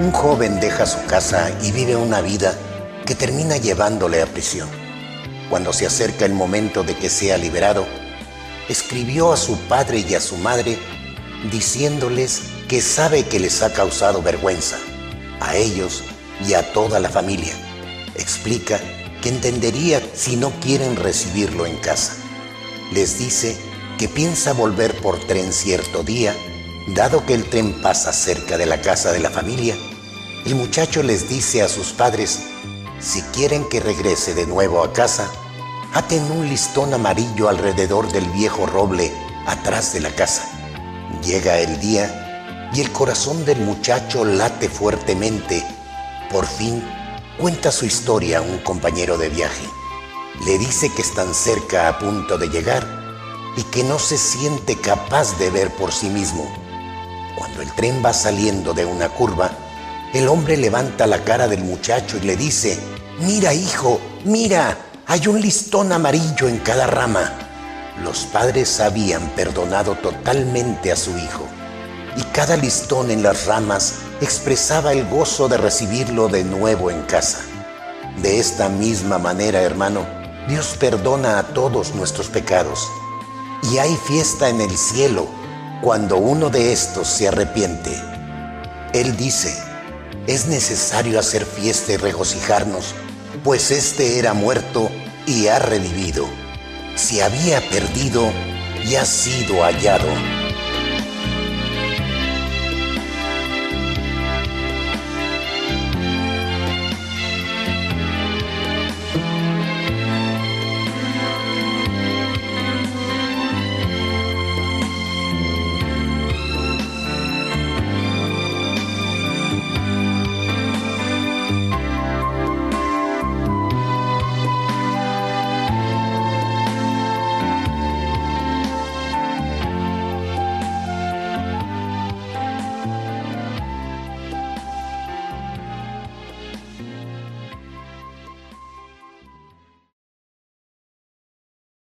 Un joven deja su casa y vive una vida que termina llevándole a prisión. Cuando se acerca el momento de que sea liberado, escribió a su padre y a su madre diciéndoles que sabe que les ha causado vergüenza, a ellos y a toda la familia. Explica que entendería si no quieren recibirlo en casa. Les dice que piensa volver por tren cierto día, dado que el tren pasa cerca de la casa de la familia el muchacho les dice a sus padres, si quieren que regrese de nuevo a casa, aten un listón amarillo alrededor del viejo roble atrás de la casa. Llega el día y el corazón del muchacho late fuertemente. Por fin cuenta su historia a un compañero de viaje. Le dice que están cerca a punto de llegar y que no se siente capaz de ver por sí mismo. Cuando el tren va saliendo de una curva, el hombre levanta la cara del muchacho y le dice, mira hijo, mira, hay un listón amarillo en cada rama. Los padres habían perdonado totalmente a su hijo y cada listón en las ramas expresaba el gozo de recibirlo de nuevo en casa. De esta misma manera, hermano, Dios perdona a todos nuestros pecados y hay fiesta en el cielo cuando uno de estos se arrepiente. Él dice, es necesario hacer fiesta y regocijarnos, pues éste era muerto y ha revivido. Si había perdido y ha sido hallado.